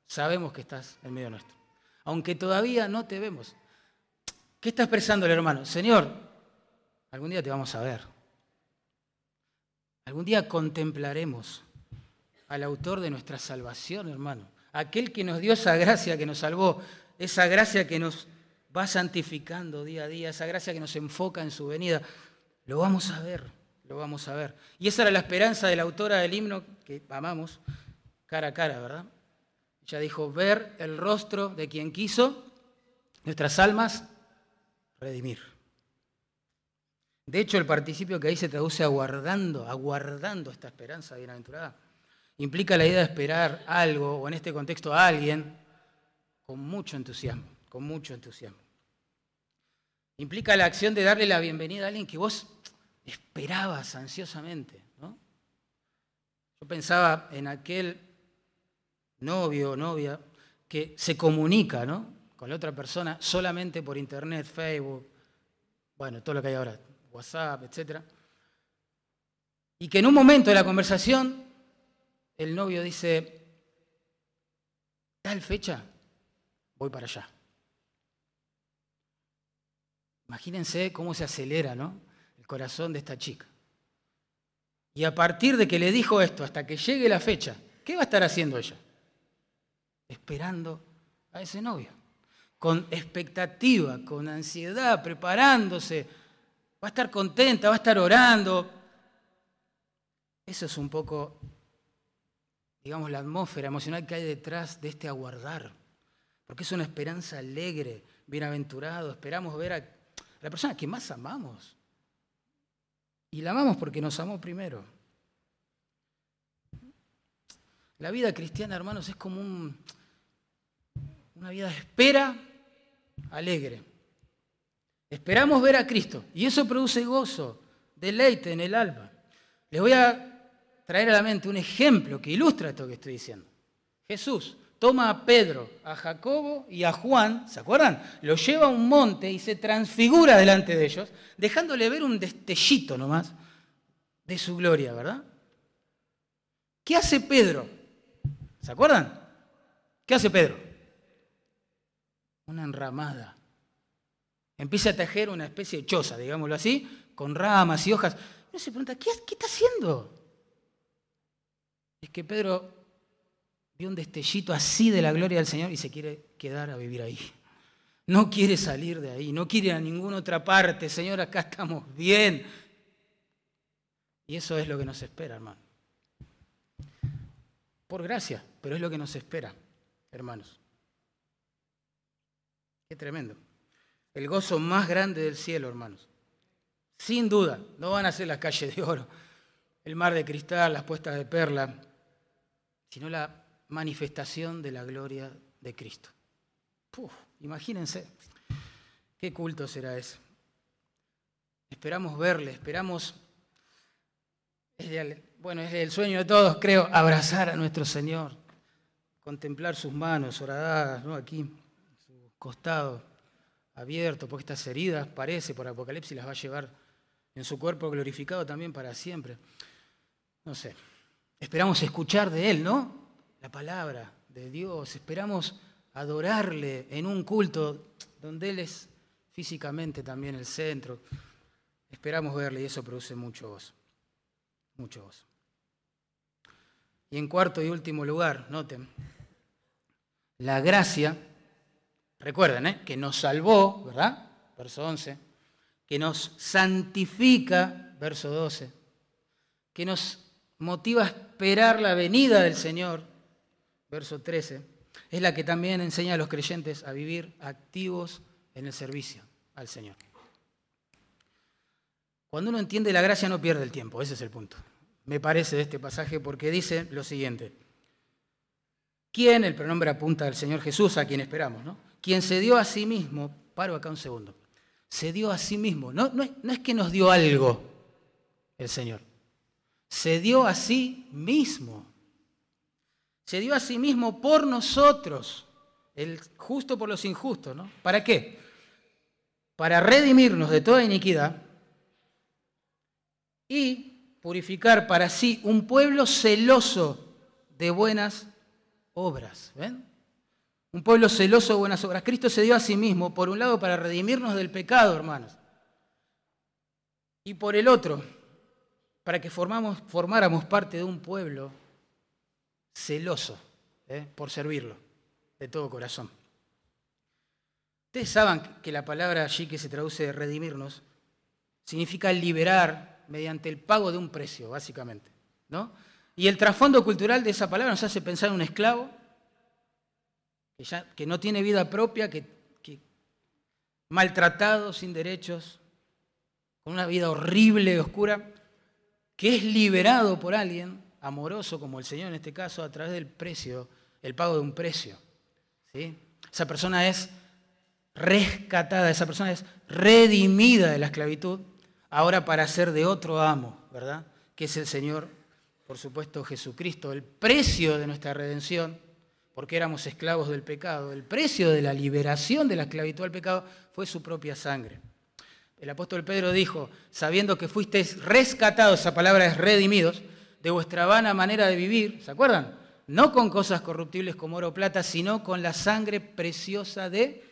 Sabemos que estás en medio nuestro. Aunque todavía no te vemos. ¿Qué está expresando el hermano? Señor, algún día te vamos a ver. Algún día contemplaremos al autor de nuestra salvación, hermano aquel que nos dio esa gracia que nos salvó, esa gracia que nos va santificando día a día, esa gracia que nos enfoca en su venida, lo vamos a ver, lo vamos a ver. Y esa era la esperanza de la autora del himno que amamos, cara a cara, ¿verdad? Ella dijo, ver el rostro de quien quiso nuestras almas redimir. De hecho, el participio que ahí se traduce aguardando, aguardando esta esperanza bienaventurada implica la idea de esperar algo, o en este contexto a alguien, con mucho entusiasmo, con mucho entusiasmo. Implica la acción de darle la bienvenida a alguien que vos esperabas ansiosamente. ¿no? Yo pensaba en aquel novio o novia que se comunica ¿no? con la otra persona solamente por internet, Facebook, bueno, todo lo que hay ahora, WhatsApp, etc. Y que en un momento de la conversación el novio dice, tal fecha, voy para allá. Imagínense cómo se acelera ¿no? el corazón de esta chica. Y a partir de que le dijo esto, hasta que llegue la fecha, ¿qué va a estar haciendo ella? Esperando a ese novio, con expectativa, con ansiedad, preparándose, va a estar contenta, va a estar orando. Eso es un poco, digamos, la atmósfera emocional que hay detrás de este aguardar, porque es una esperanza alegre, bienaventurado, esperamos ver a la persona que más amamos. Y la amamos porque nos amó primero. La vida cristiana, hermanos, es como una vida de espera alegre. Esperamos ver a Cristo y eso produce gozo, deleite en el alma. Les voy a traer a la mente un ejemplo que ilustra esto que estoy diciendo. Jesús toma a Pedro, a Jacobo y a Juan, ¿se acuerdan? Lo lleva a un monte y se transfigura delante de ellos, dejándole ver un destellito nomás de su gloria, ¿verdad? ¿Qué hace Pedro? ¿Se acuerdan? ¿Qué hace Pedro? Una enramada. Empieza a tejer una especie de choza, digámoslo así, con ramas y hojas. Uno se pregunta, ¿qué, qué está haciendo? Es que Pedro vio un destellito así de la gloria del Señor y se quiere quedar a vivir ahí. No quiere salir de ahí, no quiere ir a ninguna otra parte. Señor, acá estamos bien. Y eso es lo que nos espera, hermano. Por gracia, pero es lo que nos espera, hermanos. Qué tremendo. El gozo más grande del cielo, hermanos. Sin duda, no van a ser las calles de oro, el mar de cristal, las puestas de perla, sino la manifestación de la gloria de Cristo. imagínense, qué culto será ese. Esperamos verle, esperamos, bueno, es el sueño de todos, creo, abrazar a nuestro Señor, contemplar sus manos horadadas, ¿no? Aquí, su costado abierto, porque estas heridas, parece, por Apocalipsis las va a llevar en su cuerpo glorificado también para siempre. No sé, esperamos escuchar de Él, ¿no? la palabra de Dios, esperamos adorarle en un culto donde Él es físicamente también el centro. Esperamos verle y eso produce mucho gozo, mucho gozo. Y en cuarto y último lugar, noten, la gracia, recuerden, ¿eh? que nos salvó, ¿verdad? Verso 11, que nos santifica, verso 12, que nos motiva a esperar la venida del Señor, verso 13, es la que también enseña a los creyentes a vivir activos en el servicio al Señor. Cuando uno entiende la gracia no pierde el tiempo, ese es el punto. Me parece de este pasaje porque dice lo siguiente. ¿Quién? El pronombre apunta al Señor Jesús, a quien esperamos, ¿no? Quien se dio a sí mismo, paro acá un segundo, se dio a sí mismo, no, no, es, no es que nos dio algo el Señor, se dio a sí mismo se dio a sí mismo por nosotros, el justo por los injustos, ¿no? ¿Para qué? Para redimirnos de toda iniquidad y purificar para sí un pueblo celoso de buenas obras. ¿Ven? Un pueblo celoso de buenas obras. Cristo se dio a sí mismo, por un lado, para redimirnos del pecado, hermanos. Y por el otro, para que formáramos parte de un pueblo celoso ¿eh? por servirlo de todo corazón. Ustedes saben que la palabra allí que se traduce redimirnos significa liberar mediante el pago de un precio, básicamente. ¿no? Y el trasfondo cultural de esa palabra nos hace pensar en un esclavo que, no tiene vida propia, que, maltratado, sin derechos, con una vida horrible, oscura, que es liberado por alguien amoroso como el Señor en este caso a través del precio, el pago de un precio. ¿sí? Esa persona es rescatada, esa persona es redimida de la esclavitud, ahora para ser de otro amo, ¿verdad? Que es el Señor, por supuesto, Jesucristo. El precio de nuestra redención, porque éramos esclavos del pecado, el precio de la liberación de la esclavitud al pecado fue su propia sangre. El apóstol Pedro dijo, sabiendo que fuisteis rescatados, esa palabra es redimidos, de vuestra vana manera de vivir, ¿se acuerdan? No con cosas corruptibles como oro o plata, sino con la sangre preciosa de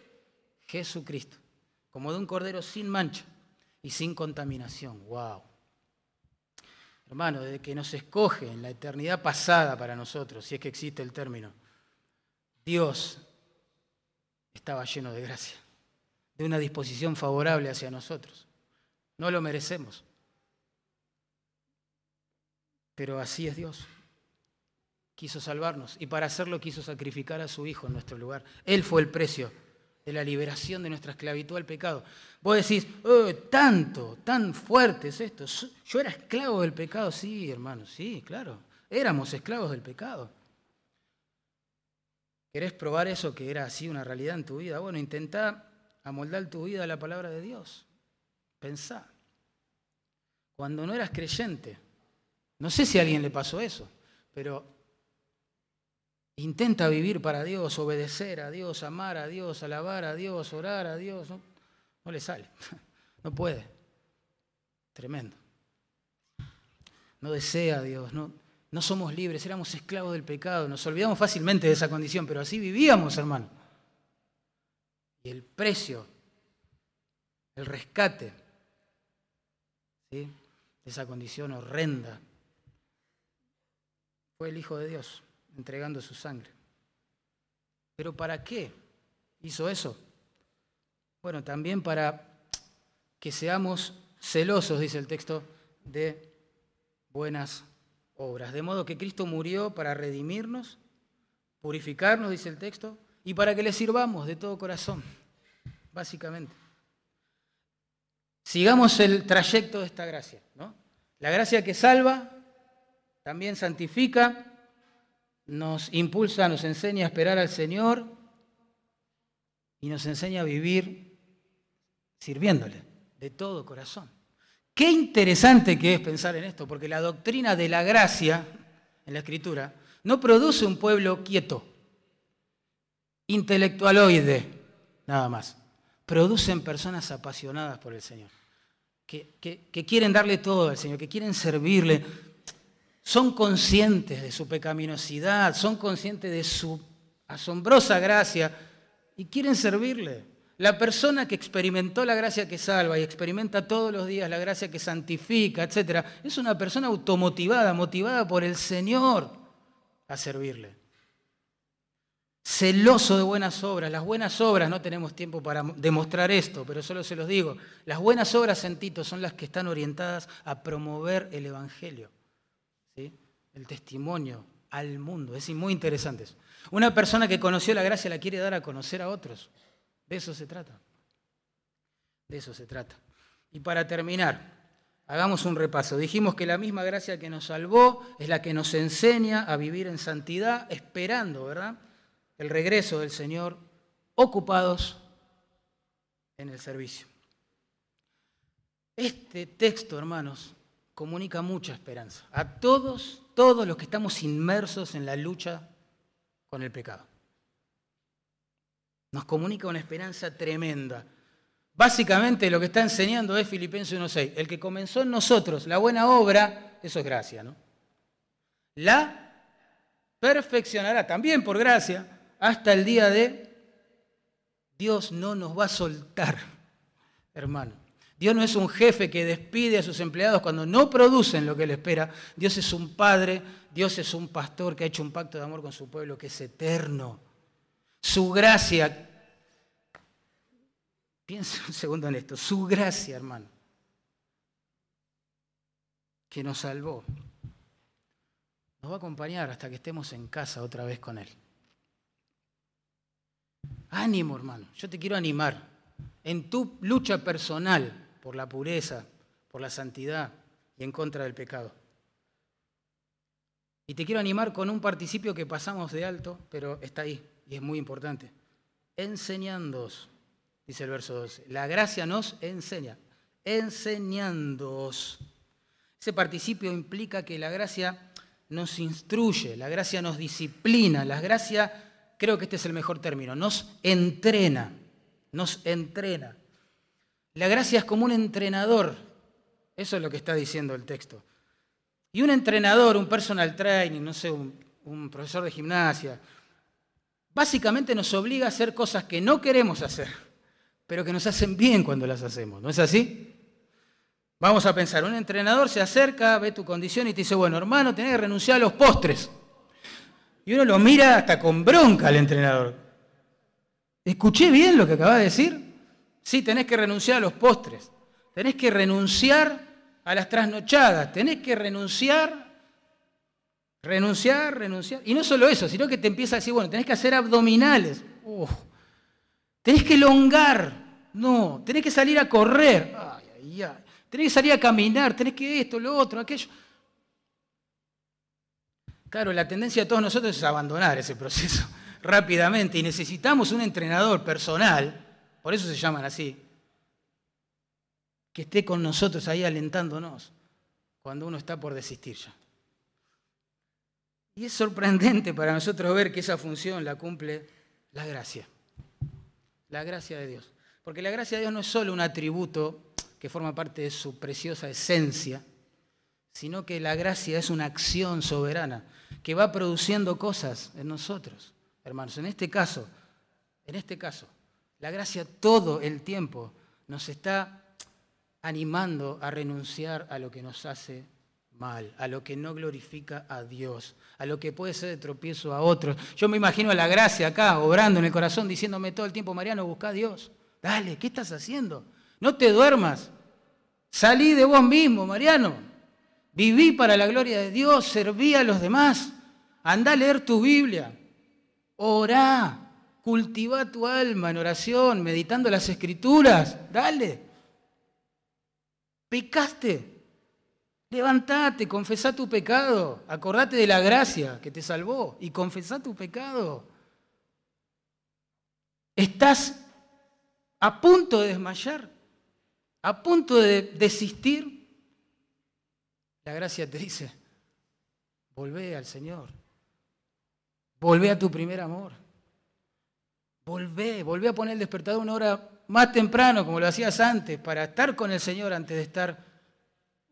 Jesucristo, como de un cordero sin mancha y sin contaminación. ¡Wow! hermano, desde que nos escoge en la eternidad pasada para nosotros, si es que existe el término, Dios estaba lleno de gracia, de una disposición favorable hacia nosotros. No lo merecemos, pero así es Dios. Quiso salvarnos y para hacerlo quiso sacrificar a su Hijo en nuestro lugar. Él fue el precio de la liberación de nuestra esclavitud al pecado. Vos decís, oh, tanto, tan fuerte es esto. Yo era esclavo del pecado, sí, hermano, sí, claro. Éramos esclavos del pecado. ¿Querés probar eso que era así una realidad en tu vida? Bueno, intenta amoldar tu vida a la palabra de Dios. Pensá. Cuando no eras creyente, no sé si a alguien le pasó eso, pero Intenta vivir para Dios, obedecer a Dios, amar a Dios, alabar a Dios, orar a Dios. No, le sale, no puede. Tremendo. No desea a Dios, no, no somos libres, éramos esclavos del pecado, nos olvidamos fácilmente de esa condición, pero así vivíamos, hermano. El precio, el rescate de esa condición horrenda fue el Hijo de Dios entregando su sangre. ¿Pero para qué hizo eso? Bueno, también para que seamos celosos, dice el texto, de buenas obras. De modo que Cristo murió para redimirnos, purificarnos, dice el texto, y para que le sirvamos de todo corazón, básicamente. Sigamos el trayecto de esta gracia, ¿no? La gracia que salva, también santifica, nos impulsa, nos enseña a esperar al Señor y nos enseña a vivir sirviéndole de todo corazón. Qué interesante que es pensar en esto, porque la doctrina de la gracia en la Escritura no produce un pueblo quieto, intelectualoide, nada más. Producen personas apasionadas por el Señor, que, quieren darle todo al Señor, que quieren servirle, son conscientes de su pecaminosidad, son conscientes de su asombrosa gracia y quieren servirle. La persona que experimentó la gracia que salva y experimenta todos los días la gracia que santifica, etc., es una persona automotivada, motivada por el Señor a servirle. Celoso de buenas obras. Las buenas obras, no tenemos tiempo para demostrar esto, pero solo se los digo. Las buenas obras en Tito son las que están orientadas a promover el Evangelio el testimonio al mundo. Es muy interesante eso. Una persona que conoció la gracia la quiere dar a conocer a otros. De eso se trata. De eso se trata. Y para terminar, hagamos un repaso. Dijimos que la misma gracia que nos salvó es la que nos enseña a vivir en santidad, esperando, ¿verdad? El regreso del Señor, ocupados en el servicio. Este texto, hermanos, comunica mucha esperanza a todos, todos los que estamos inmersos en la lucha con el pecado. Nos comunica una esperanza tremenda. Básicamente lo que está enseñando es Filipenses 1.6. El que comenzó en nosotros la buena obra, eso es gracia, ¿no? La perfeccionará también por gracia hasta el día de Dios no nos va a soltar, hermano. Dios no es un jefe que despide a sus empleados cuando no producen lo que él espera. Dios es un padre, Dios es un pastor que ha hecho un pacto de amor con su pueblo que es eterno. Su gracia, piensa un segundo en esto, su gracia, hermano, que nos salvó, nos va a acompañar hasta que estemos en casa otra vez con Él. Ánimo, hermano, yo te quiero animar en tu lucha personal por la pureza, por la santidad y en contra del pecado. Y te quiero animar con un participio que pasamos de alto, pero está ahí y es muy importante. Enseñándoos, dice el verso 12. La gracia nos enseña. Enseñándoos. Ese participio implica que la gracia nos instruye, la gracia nos disciplina, la gracia, creo que este es el mejor término, nos entrena, nos entrena. La gracia es como un entrenador. Eso es lo que está diciendo el texto. Y un entrenador, un personal training, no sé, un, profesor de gimnasia, básicamente nos obliga a hacer cosas que no queremos hacer, pero que nos hacen bien cuando las hacemos. ¿No es así? Vamos a pensar, un entrenador se acerca, ve tu condición y te dice, bueno, hermano, tenés que renunciar a los postres. Y uno lo mira hasta con bronca al entrenador. ¿Escuché bien lo que acaba de decir? Sí, tenés que renunciar a los postres. Tenés que renunciar a las trasnochadas. Tenés que renunciar, renunciar, renunciar. Y no solo eso, sino que te empieza a decir, bueno, tenés que hacer abdominales. Tenés que elongar. No, tenés que salir a correr. Ay, ay, ay. Tenés que salir a caminar, tenés que esto, lo otro, aquello. Claro, la tendencia de todos nosotros es abandonar ese proceso rápidamente y necesitamos un entrenador personal, por eso se llaman así, que esté con nosotros ahí alentándonos cuando uno está por desistir ya. Y es sorprendente para nosotros ver que esa función la cumple la gracia, la gracia de Dios. Porque la gracia de Dios no es solo un atributo que forma parte de su preciosa esencia, sino que la gracia es una acción soberana que va produciendo cosas en nosotros, hermanos. En este caso, en este caso, la gracia todo el tiempo nos está animando a renunciar a lo que nos hace mal, a lo que no glorifica a Dios, a lo que puede ser de tropiezo a otros. Yo me imagino a la gracia acá, obrando en el corazón, diciéndome todo el tiempo, Mariano, busca a Dios. Dale, ¿qué estás haciendo? No te duermas. Salí de vos mismo, Mariano. Viví para la gloria de Dios, serví a los demás. Anda a leer tu Biblia. Orá. Cultiva tu alma en oración, meditando las escrituras. Dale. Pecaste. Levantate, confesá tu pecado. Acordate de la gracia que te salvó y confesá tu pecado. Estás a punto de desmayar, a punto de desistir, la gracia te dice, volvé al Señor, volvé a tu primer amor, volvé, volvé a poner el despertador una hora más temprano, como lo hacías antes, para estar con el Señor antes de estar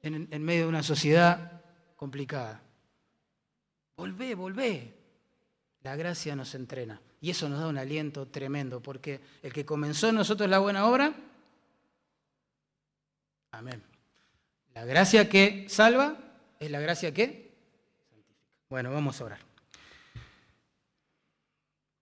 en, medio de una sociedad complicada. Volvé, volvé. La gracia nos entrena. Y eso nos da un aliento tremendo, porque el que comenzó en nosotros la buena obra, amén. La gracia que salva es la gracia que. Bueno, vamos a orar.